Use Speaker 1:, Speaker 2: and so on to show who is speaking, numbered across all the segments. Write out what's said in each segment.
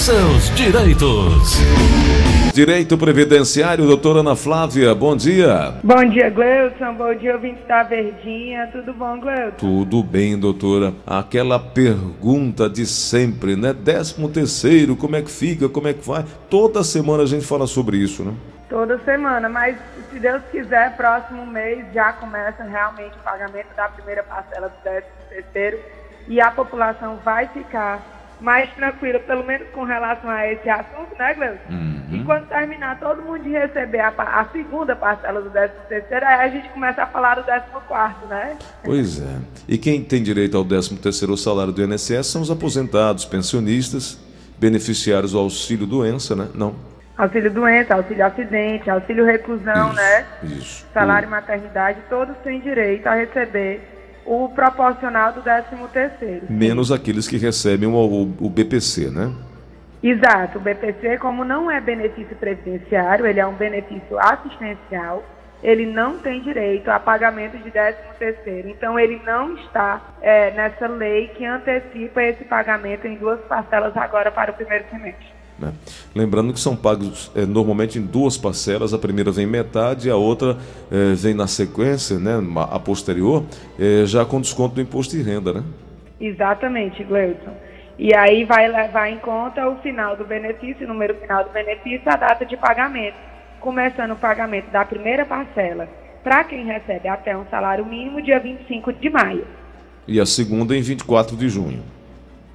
Speaker 1: seus direitos.
Speaker 2: Direito Previdenciário, doutora Ana Flávia, bom dia.
Speaker 3: Bom dia, Gleudson. Bom dia, ouvinte da Verdinha. Tudo bom, Gleudson?
Speaker 2: Tudo bem, doutora. Aquela pergunta de sempre, né? Décimo terceiro, como é que fica, como é que vai? Toda semana a gente fala sobre isso, né?
Speaker 3: Toda semana, mas se Deus quiser, próximo mês já começa realmente o pagamento da primeira parcela do décimo terceiro e a população vai ficar mais tranquila, pelo menos com relação a esse assunto, né, Gleuson? Uhum. E quando terminar todo mundo de receber a, a segunda parcela do 13 terceiro, aí a gente começa a falar do 14 quarto, né?
Speaker 2: Pois é. E quem tem direito ao 13 terceiro salário do INSS são os aposentados, pensionistas, beneficiários do auxílio doença, né? Não.
Speaker 3: Auxílio doença, auxílio acidente, auxílio reclusão,
Speaker 2: isso,
Speaker 3: né?
Speaker 2: Isso.
Speaker 3: Salário e maternidade, todos têm direito a receber o proporcional do 13 terceiro.
Speaker 2: Menos aqueles que recebem o, o, o, BPC, né?
Speaker 3: Exato. O BPC, como não é benefício previdenciário, ele é um benefício assistencial, ele não tem direito a pagamento de 13 terceiro. Então, ele não está é, nessa lei que antecipa esse pagamento em duas parcelas agora para o primeiro semestre.
Speaker 2: Né? Lembrando que são pagos é, normalmente em duas parcelas, a primeira vem metade e a outra é, vem na sequência, né, a posterior, é, já com desconto do imposto de renda, né?
Speaker 3: Exatamente, Gleuton. E aí vai levar em conta o final do benefício, o número final do benefício, a data de pagamento. Começando o pagamento da primeira parcela para quem recebe até um salário mínimo, dia 25 de maio.
Speaker 2: E a segunda em 24 de junho.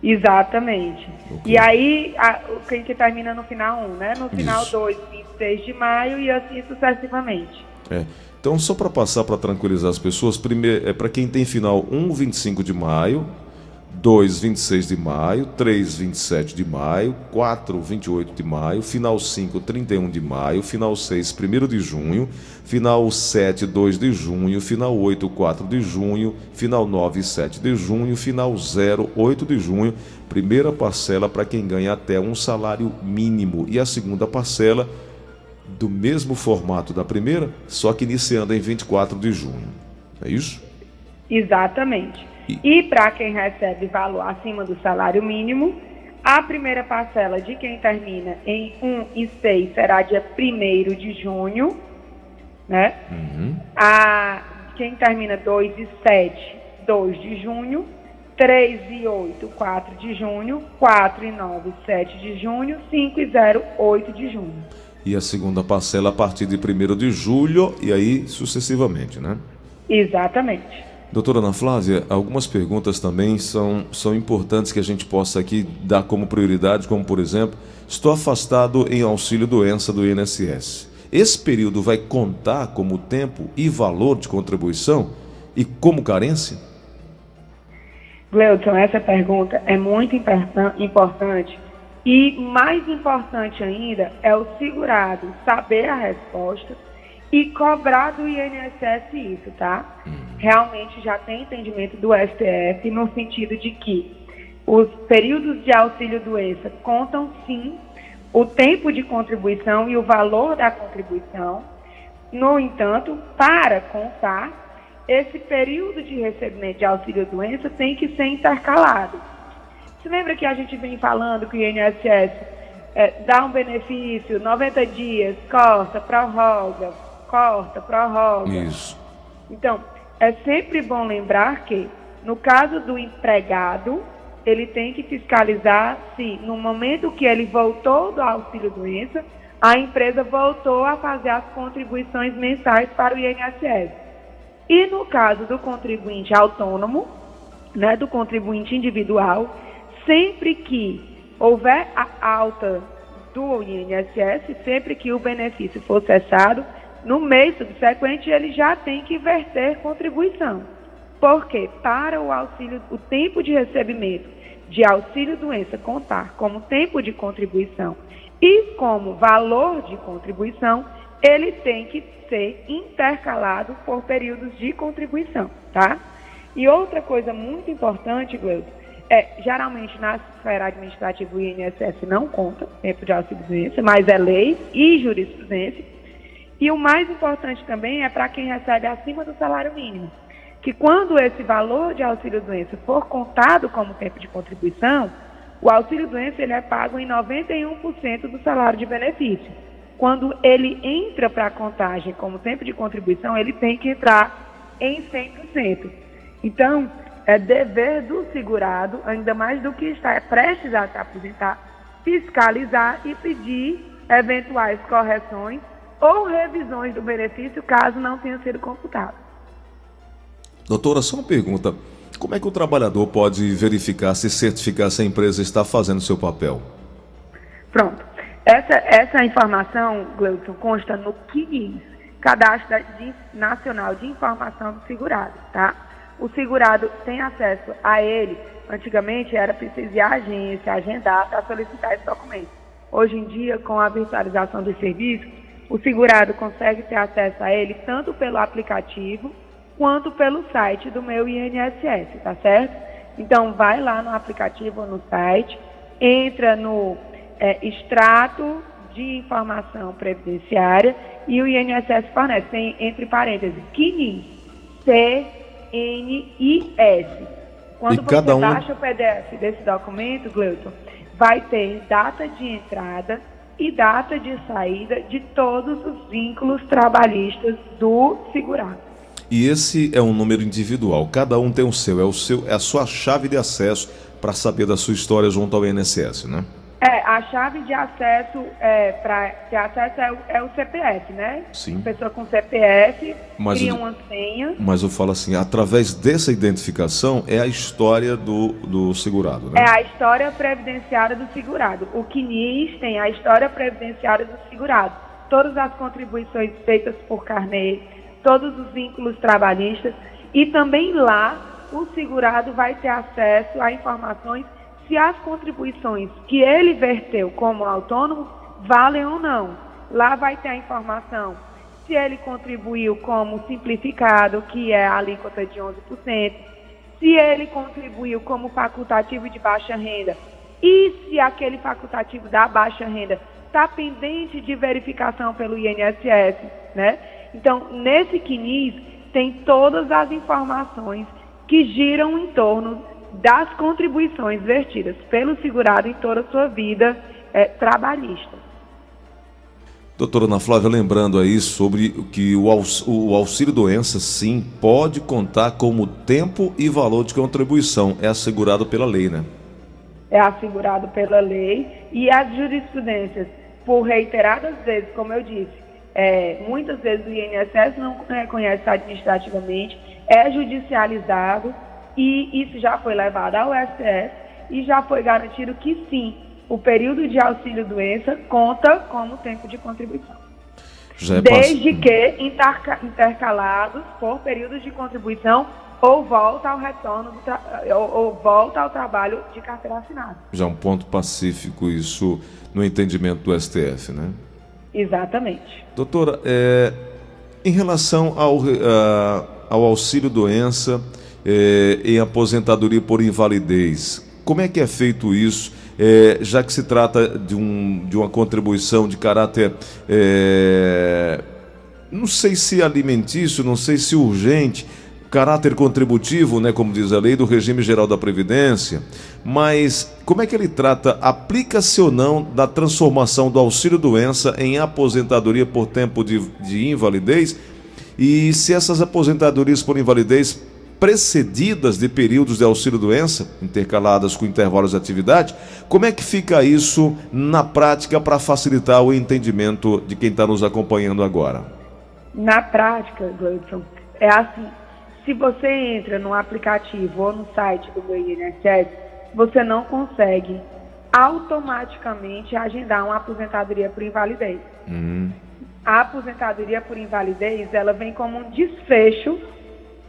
Speaker 3: Exatamente. Okay. E aí, a, quem que termina no final 1, né? No final Isso. 2, 26 de maio e assim sucessivamente.
Speaker 2: É. Então, só para passar para tranquilizar as pessoas, primeiro é para quem tem final 1, 25 de maio, 2, 26 de maio, 3, 27 de maio, 4, 28 de maio, final 5, 31 de maio, final 6, 1 de junho, final 7, 2 de junho, final 8, 4 de junho, final 9, 7 de junho, final 0, 8 de junho, primeira parcela para quem ganha até um salário mínimo e a segunda parcela do mesmo formato da primeira, só que iniciando em 24 de junho. É isso?
Speaker 3: Exatamente. E para quem recebe valor acima do salário mínimo, a primeira parcela de quem termina em 1 e 6 será dia 1 de junho, né? Uhum. A, quem termina 2 e 7, 2 de junho. 3 e 8, 4 de junho. 4 e 9, 7 de junho. 5 e 0, 8 de junho.
Speaker 2: E a segunda parcela a partir de 1 de julho e aí sucessivamente, né?
Speaker 3: Exatamente.
Speaker 2: Doutora Ana Flávia, algumas perguntas também são, são importantes que a gente possa aqui dar como prioridade, como por exemplo, estou afastado em auxílio doença do INSS. Esse período vai contar como tempo e valor de contribuição e como carência?
Speaker 3: Gleudson, essa pergunta é muito importante e mais importante ainda é o segurado saber a resposta e cobrar do INSS isso, tá? Uhum. Realmente já tem entendimento do STF no sentido de que os períodos de auxílio doença contam sim o tempo de contribuição e o valor da contribuição. No entanto, para contar, esse período de recebimento de auxílio doença tem que ser intercalado. Você lembra que a gente vem falando que o INSS é, dá um benefício, 90 dias, corta, prorroga, corta, prorroga.
Speaker 2: Isso.
Speaker 3: Então, é sempre bom lembrar que, no caso do empregado, ele tem que fiscalizar se, no momento que ele voltou do auxílio-doença, a empresa voltou a fazer as contribuições mensais para o INSS. E no caso do contribuinte autônomo, né, do contribuinte individual, sempre que houver a alta do INSS, sempre que o benefício for cessado, no mês subsequente ele já tem que verter contribuição. Porque para o auxílio, o tempo de recebimento de auxílio doença contar como tempo de contribuição e como valor de contribuição, ele tem que ser intercalado por períodos de contribuição, tá? E outra coisa muito importante, Gleuto, é, geralmente na esfera administrativa o INSS não conta tempo de auxílio doença, mas é lei e jurisprudência. E o mais importante também é para quem recebe acima do salário mínimo, que quando esse valor de auxílio-doença for contado como tempo de contribuição, O auxílio-doença ele é pago em 91% do salário de benefício. Quando ele entra para a contagem como tempo de contribuição, ele tem que entrar em 100%. Então, é dever do segurado, ainda mais do que está prestes a se aposentar, fiscalizar e pedir eventuais correções ou revisões do benefício caso não tenha sido computado.
Speaker 2: Doutora, só uma pergunta. Como é que o trabalhador pode verificar se certificar se a empresa está fazendo seu papel?
Speaker 3: Pronto. Essa, essa informação, Gleudson, consta no CNIS, Cadastro Nacional de Informação do Segurado, tá? O segurado tem acesso a ele. Antigamente era preciso ir à agência, agendar para solicitar esse documento. Hoje em dia, com a virtualização dos serviços, o segurado consegue ter acesso a ele tanto pelo aplicativo quanto pelo site do meu INSS, tá certo? Então, vai lá no aplicativo ou no site, entra no é, extrato de informação previdenciária e o INSS fornece, tem entre parênteses, CNIS, C-N-I-S. Quando você um... baixa o PDF desse documento, Gleuton, vai ter data de entrada e data de saída de todos os vínculos trabalhistas do segurado.
Speaker 2: E esse é um número individual, cada um tem o seu, é, o seu, é a sua chave de acesso para saber da sua história junto ao INSS, né?
Speaker 3: É, a chave de acesso é, para ter acesso é o, é o, CPF, né?
Speaker 2: Sim.
Speaker 3: A pessoa com CPF mas cria eu, uma senha.
Speaker 2: Mas eu falo assim, através dessa identificação é a história do, do segurado, né?
Speaker 3: É a história previdenciária do segurado. O CNIS tem a história previdenciária do segurado. Todas as contribuições feitas por carnê, todos os vínculos trabalhistas e também lá o segurado vai ter acesso a informações se as contribuições que ele verteu como autônomo valem ou não. Lá vai ter a informação se ele contribuiu como simplificado, que é a alíquota de 11%, se ele contribuiu como facultativo de baixa renda e se aquele facultativo da baixa renda está pendente de verificação pelo INSS, né? Então, nesse CNIS tem todas as informações que giram em torno das contribuições vertidas pelo segurado em toda a sua vida é, trabalhista.
Speaker 2: Doutora Ana Flávia, lembrando aí sobre que o, auxílio doença, sim, pode contar como tempo e valor de contribuição. É assegurado pela lei, né?
Speaker 3: É assegurado pela lei e as jurisprudências, por reiteradas vezes, como eu disse, é, muitas vezes o INSS não reconhece administrativamente, é judicializado e isso já foi levado ao STF e já foi garantido que sim, o período de auxílio-doença conta como tempo de contribuição. É Desde que intercalados por períodos de contribuição ou volta ao retorno ou, ou, volta ao trabalho de carteira assinada.
Speaker 2: Já é um ponto pacífico isso no entendimento do STF, né?
Speaker 3: Exatamente.
Speaker 2: Doutora, é, em relação ao, uh, ao auxílio doença é, em aposentadoria por invalidez, como é que é feito isso? É, já que se trata de, um, de uma contribuição de caráter, é, não sei se alimentício, não sei se urgente, caráter contributivo, né, como diz a lei do regime geral da Previdência, mas como é que ele trata, aplica-se ou não da transformação do auxílio-doença em aposentadoria por tempo de, de invalidez? E se essas aposentadorias por invalidez precedidas de períodos de auxílio-doença, intercaladas com intervalos de atividade, como é que fica isso na prática para facilitar o entendimento de quem está nos acompanhando agora?
Speaker 3: Na prática, Gleison, é assim, se você entra no aplicativo ou no site do meu INSS, você não consegue automaticamente agendar uma aposentadoria por invalidez.
Speaker 2: Uhum.
Speaker 3: A aposentadoria por invalidez, ela vem como um desfecho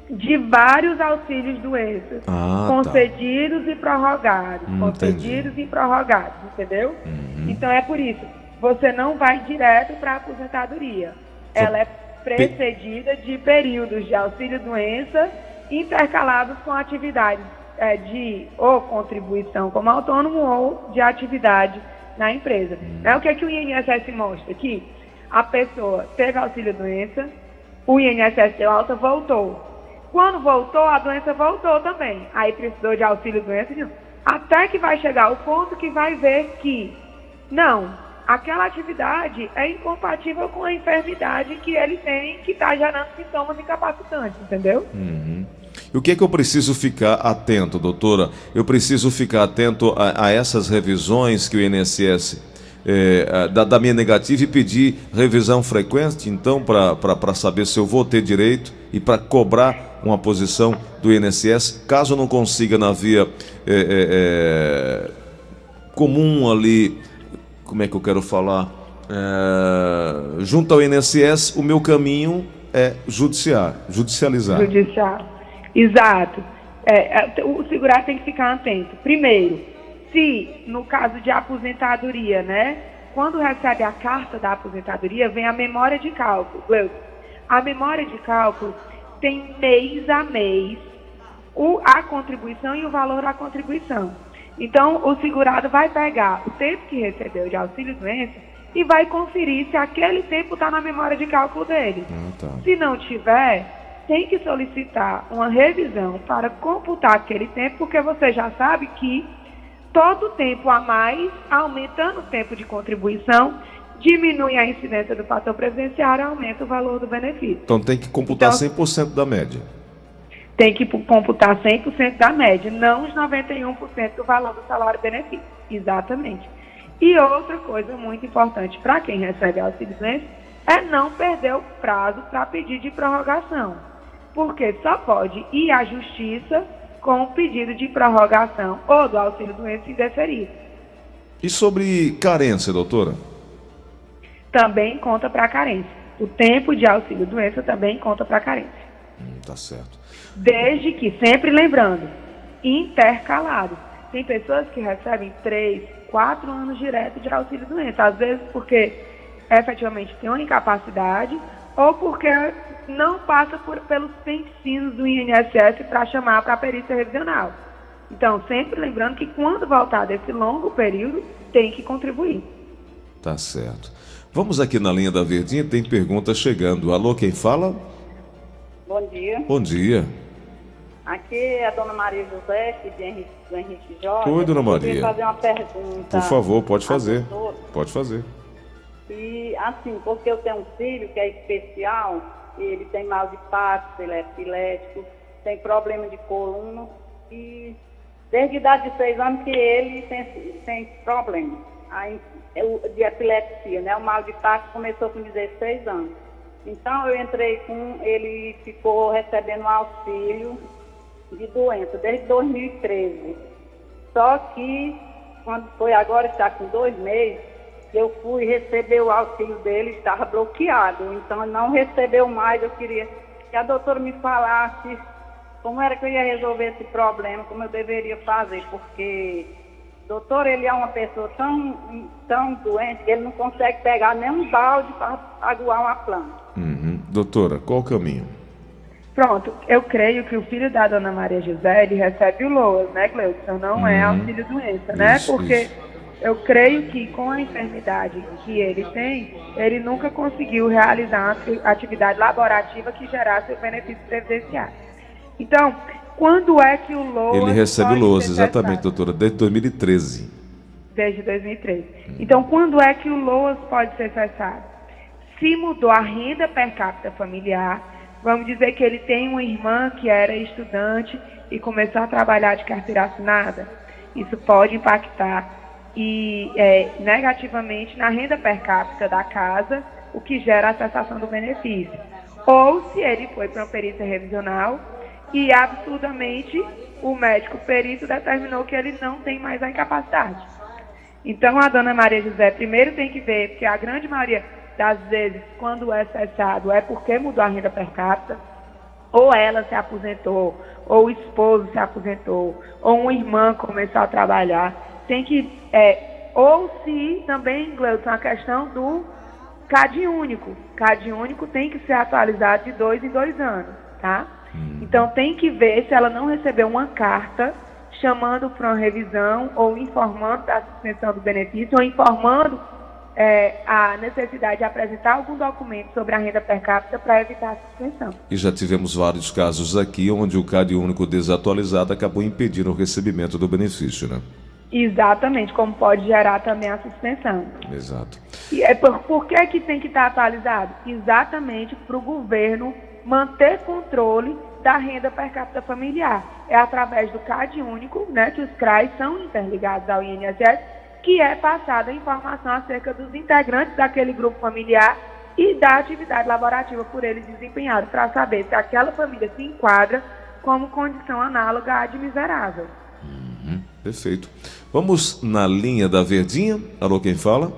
Speaker 3: de vários auxílios doenças,
Speaker 2: ah,
Speaker 3: tá. concedidos tá. e prorrogados, hum, concedidos entendi. e prorrogados, entendeu?
Speaker 2: Uhum.
Speaker 3: Então é por isso, você não vai direto para a aposentadoria. Ela é precedida de períodos de auxílio-doença intercalados com atividades é, de ou contribuição como autônomo ou de atividade na empresa. Hum. É o que, é que o INSS mostra aqui? A pessoa teve auxílio-doença, o INSS deu alta, voltou. Quando voltou, a doença voltou também. Aí precisou de auxílio-doença, Até que vai chegar o ponto que vai ver que, não, aquela atividade é incompatível com a enfermidade que ele tem, que está gerando sintomas incapacitantes, entendeu?
Speaker 2: Uhum. E o que é que eu preciso ficar atento, doutora? Eu preciso ficar atento a, a essas revisões que o INSS é, da, da, minha negativa e pedir revisão frequente, então, para saber se eu vou ter direito e para cobrar uma posição do INSS, caso eu não consiga na via é, é, é, comum ali, como é que eu quero falar? É, junto ao INSS, o meu caminho é judiciar, judicializar.
Speaker 3: Judiciar, exato. É, o segurado tem que ficar atento. Primeiro, se, no caso de aposentadoria, né, quando recebe a carta da aposentadoria, vem a memória de cálculo. A memória de cálculo tem mês a mês o, a contribuição e o valor da contribuição. Então, o segurado vai pegar o tempo que recebeu de auxílio-doença e vai conferir se aquele tempo está na memória de cálculo dele. Ah, tá. Se não tiver, tem que solicitar uma revisão para computar aquele tempo, porque você já sabe que todo tempo a mais, aumentando o tempo de contribuição, diminui a incidência do fator previdenciário, aumenta o valor do benefício.
Speaker 2: Então tem que computar então, 100% da média.
Speaker 3: Tem que computar 100% da média, não os 91% do valor do salário benefício. Exatamente. E outra coisa muito importante para quem recebe auxílio doença é não perder o prazo para pedir de prorrogação. Porque só pode ir à justiça com o pedido de prorrogação ou do auxílio doença indeferido.
Speaker 2: E sobre carência, doutora?
Speaker 3: Também conta para carência. O tempo de auxílio doença também conta para carência.
Speaker 2: Hum, tá certo.
Speaker 3: Desde que, sempre lembrando, intercalado. Tem pessoas que recebem três, quatro anos direto de auxílio doença. Às vezes porque efetivamente tem uma incapacidade ou porque não passa por, pelos pensinos do INSS para chamar para a perícia revisional. Então, sempre lembrando que quando voltar desse longo período, tem que contribuir.
Speaker 2: Tá certo. Vamos aqui na linha da Verdinha, tem pergunta chegando. Alô, quem fala?
Speaker 4: Bom dia.
Speaker 2: Bom dia.
Speaker 4: Aqui é a dona Maria José, de Henrique, do Henrique Jorge.
Speaker 2: Oi, dona Maria. Eu
Speaker 4: fazer uma pergunta.
Speaker 2: Por favor, pode fazer. Pode fazer.
Speaker 4: E assim, porque eu tenho um filho que é especial, ele tem mal de Parkinson, ele é epilético, tem problema de coluna e desde a idade de seis anos que ele tem, tem problema aí, de epilepsia, né? O mal de Parkinson começou com 16 anos. Então eu entrei com, ele ficou recebendo auxílio de doença desde 2013. Só que quando foi agora, está com dois meses, eu fui receber o auxílio dele, estava bloqueado, então não recebeu mais. Eu queria que a doutora me falasse como era que eu ia resolver esse problema, como eu deveria fazer, porque doutor, ele é uma pessoa tão, tão doente que ele não consegue pegar nem um balde para aguar uma planta.
Speaker 2: Uhum. Doutora, qual o caminho?
Speaker 3: Pronto, eu creio que o filho da dona Maria José, ele recebe o LOAS, né, Cleudson? Não é uhum. é auxílio doença, né? Isso, Porque isso eu creio que com a enfermidade que ele tem, ele nunca conseguiu realizar uma atividade laborativa que gerasse o benefício previdenciário. Então, quando é que o LOAS.
Speaker 2: Ele recebe o LOAS, exatamente, doutora, desde 2013.
Speaker 3: Desde 2013. Hum. Então, quando é que o LOAS pode ser cessado? Se mudou a renda per capita familiar, vamos dizer que ele tem uma irmã que era estudante e começou a trabalhar de carteira assinada, isso pode impactar e é, negativamente na renda per capita da casa, o que gera a cessação do benefício. Ou se ele foi para uma perícia revisional e absurdamente o médico perito determinou que ele não tem mais a incapacidade. Então a dona Maria José primeiro tem que ver, porque a grande maioria das vezes, quando é cessado, é porque mudou a renda per capita, ou ela se aposentou, ou o esposo se aposentou, ou uma irmã começou a trabalhar tem que. É, ou se também, Gleudson, a questão do CAD único. CAD único tem que ser atualizado de dois em dois anos, tá? Hum. Então tem que ver se ela não recebeu uma carta chamando para uma revisão ou informando da suspensão do benefício ou informando é, a necessidade de apresentar algum documento sobre a renda per capita para evitar a suspensão.
Speaker 2: E já tivemos vários casos aqui onde o CAD único desatualizado acabou impedindo o recebimento do benefício, né?
Speaker 3: Exatamente, como pode gerar também a suspensão.
Speaker 2: Exato.
Speaker 3: E é por, por que, que tem que estar atualizado? Exatamente para o governo manter controle da renda per capita familiar. É através do CAD único, né, que os CRAs são interligados ao INSS, que é passada a informação acerca dos integrantes daquele grupo familiar e da atividade laborativa por eles desempenhada, para saber se aquela família se enquadra como condição análoga à de miserável.
Speaker 2: Perfeito. Vamos na linha da Verdinha. Alô, quem fala?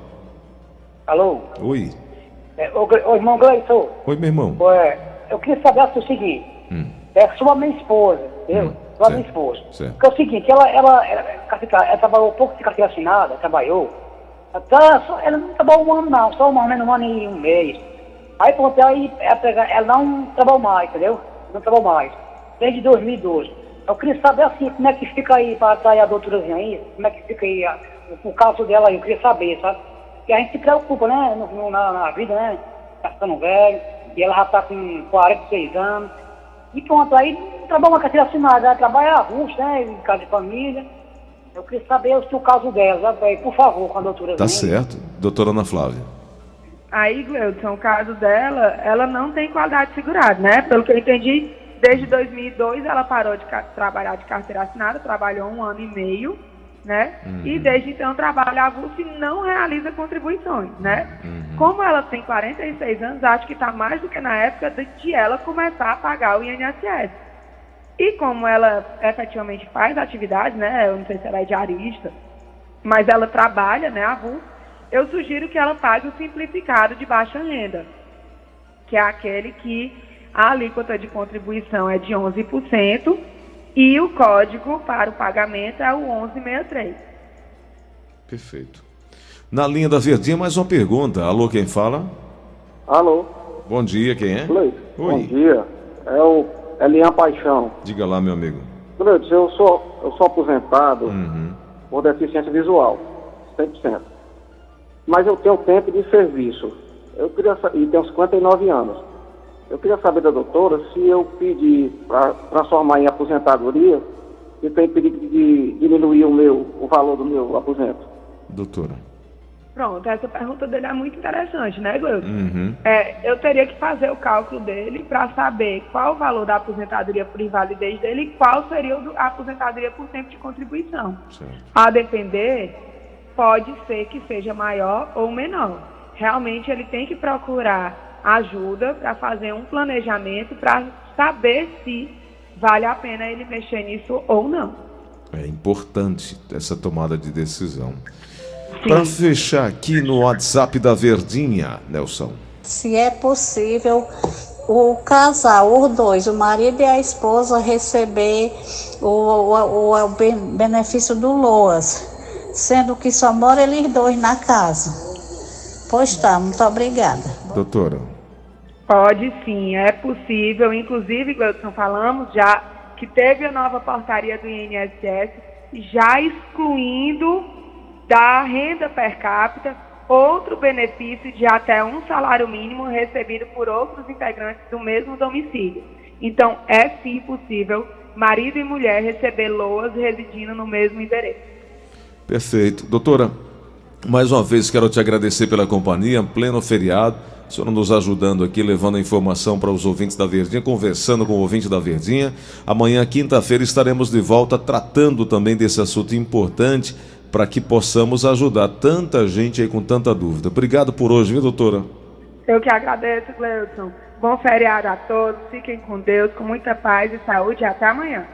Speaker 5: Alô?
Speaker 2: Oi.
Speaker 5: É, ô, ô, irmão Gleison,
Speaker 2: Oi, meu irmão.
Speaker 5: é, eu queria saber o seguinte.
Speaker 2: Hum.
Speaker 5: É sua minha esposa, entendeu?
Speaker 2: Hum,
Speaker 5: sua
Speaker 2: certo,
Speaker 5: minha esposa.
Speaker 2: certo.
Speaker 5: Porque é o seguinte, ela, ela, ela, ela, ela trabalhou pouco de carteira assinada, trabalhou. Tá, só, ela não trabalhou um ano não, só um ano, um ano e um mês. Aí pronto, aí ela, ela não trabalhou mais, entendeu? Não trabalhou mais. Desde 2012. Eu queria saber assim, como é que fica aí para sair a doutorazinha aí, como é que fica aí a- o, o caso dela aí, eu queria saber, sabe? Porque a gente se preocupa, né, no- no- na, na vida, né? Tá ficando velho, e ela já tá com 46 anos. E pronto, aí trabalha uma carteira assinada, ela trabalha avulso, né, em casa de família. Eu queria saber o, o caso dela, sabe? Por favor, com a doutora
Speaker 2: Tá certo. Doutora Ana Flávia.
Speaker 3: Aí, Gleudson, o caso dela, ela não tem qualidade segurada, né? Pelo que eu entendi, desde 2002 ela parou de trabalhar de carteira assinada, trabalhou um ano e meio, né? E desde então trabalha avulso e não realiza contribuições, né? Como ela tem 46 anos, acho que está mais do que na época de, de ela começar a pagar o INSS. E como ela efetivamente faz atividade, né? Eu não sei se ela é diarista, mas ela trabalha, né, avulso, eu sugiro que ela pague o simplificado de baixa renda, que é aquele que a alíquota de contribuição é de 11% e o código para o pagamento é o 1163.
Speaker 2: Perfeito. Na linha da Verdinha, mais uma pergunta. Alô, quem fala?
Speaker 6: Alô,
Speaker 2: Bom dia, quem é? Oi.
Speaker 6: Bom dia. É o Elian Paixão.
Speaker 2: Diga lá, meu amigo.
Speaker 6: Gleice, eu sou, eu sou aposentado
Speaker 2: Uhum.
Speaker 6: por deficiência visual, 100%. Mas eu tenho tempo de serviço. Eu queria e tenho 59 anos. Eu queria saber da doutora se eu pedir para transformar em aposentadoria, se tem perigo de diminuir o meu o valor do meu aposento.
Speaker 2: Doutora.
Speaker 3: Pronto, essa pergunta dele é muito interessante, né, Gleuton?
Speaker 2: Uhum.
Speaker 3: É, eu teria que fazer o cálculo dele para saber qual o valor da aposentadoria por invalidez dele e qual seria a aposentadoria por tempo de contribuição.
Speaker 2: Certo.
Speaker 3: A depender, pode ser que seja maior ou menor. Realmente ele tem que procurar ajuda para fazer um planejamento para saber se vale a pena ele mexer nisso ou não.
Speaker 2: É importante essa tomada de decisão. Para fechar aqui no WhatsApp da Verdinha, Nelson.
Speaker 7: Se é possível o casal, os dois, o marido e a esposa, receber o, o, o, o ben- benefício do LOAS, sendo que só moram eles dois na casa. Pois tá, muito obrigada.
Speaker 2: Doutora.
Speaker 3: Pode sim, é possível. Inclusive, Gleudson, falamos já que teve a nova portaria do INSS já excluindo da renda per capita outro benefício de até um salário mínimo recebido por outros integrantes do mesmo domicílio. Então, é sim possível marido e mulher receber LOAS residindo no mesmo endereço.
Speaker 2: Perfeito. Doutora, mais uma vez quero te agradecer pela companhia, pleno feriado. A senhora nos ajudando aqui, levando a informação para os ouvintes da Verdinha, conversando com o ouvinte da Verdinha. Amanhã, quinta-feira, estaremos de volta tratando também desse assunto importante para que possamos ajudar tanta gente aí com tanta dúvida. Obrigado por hoje, viu, doutora?
Speaker 3: Eu que agradeço, Gleudson. Bom feriado a todos, fiquem com Deus, com muita paz e saúde até amanhã.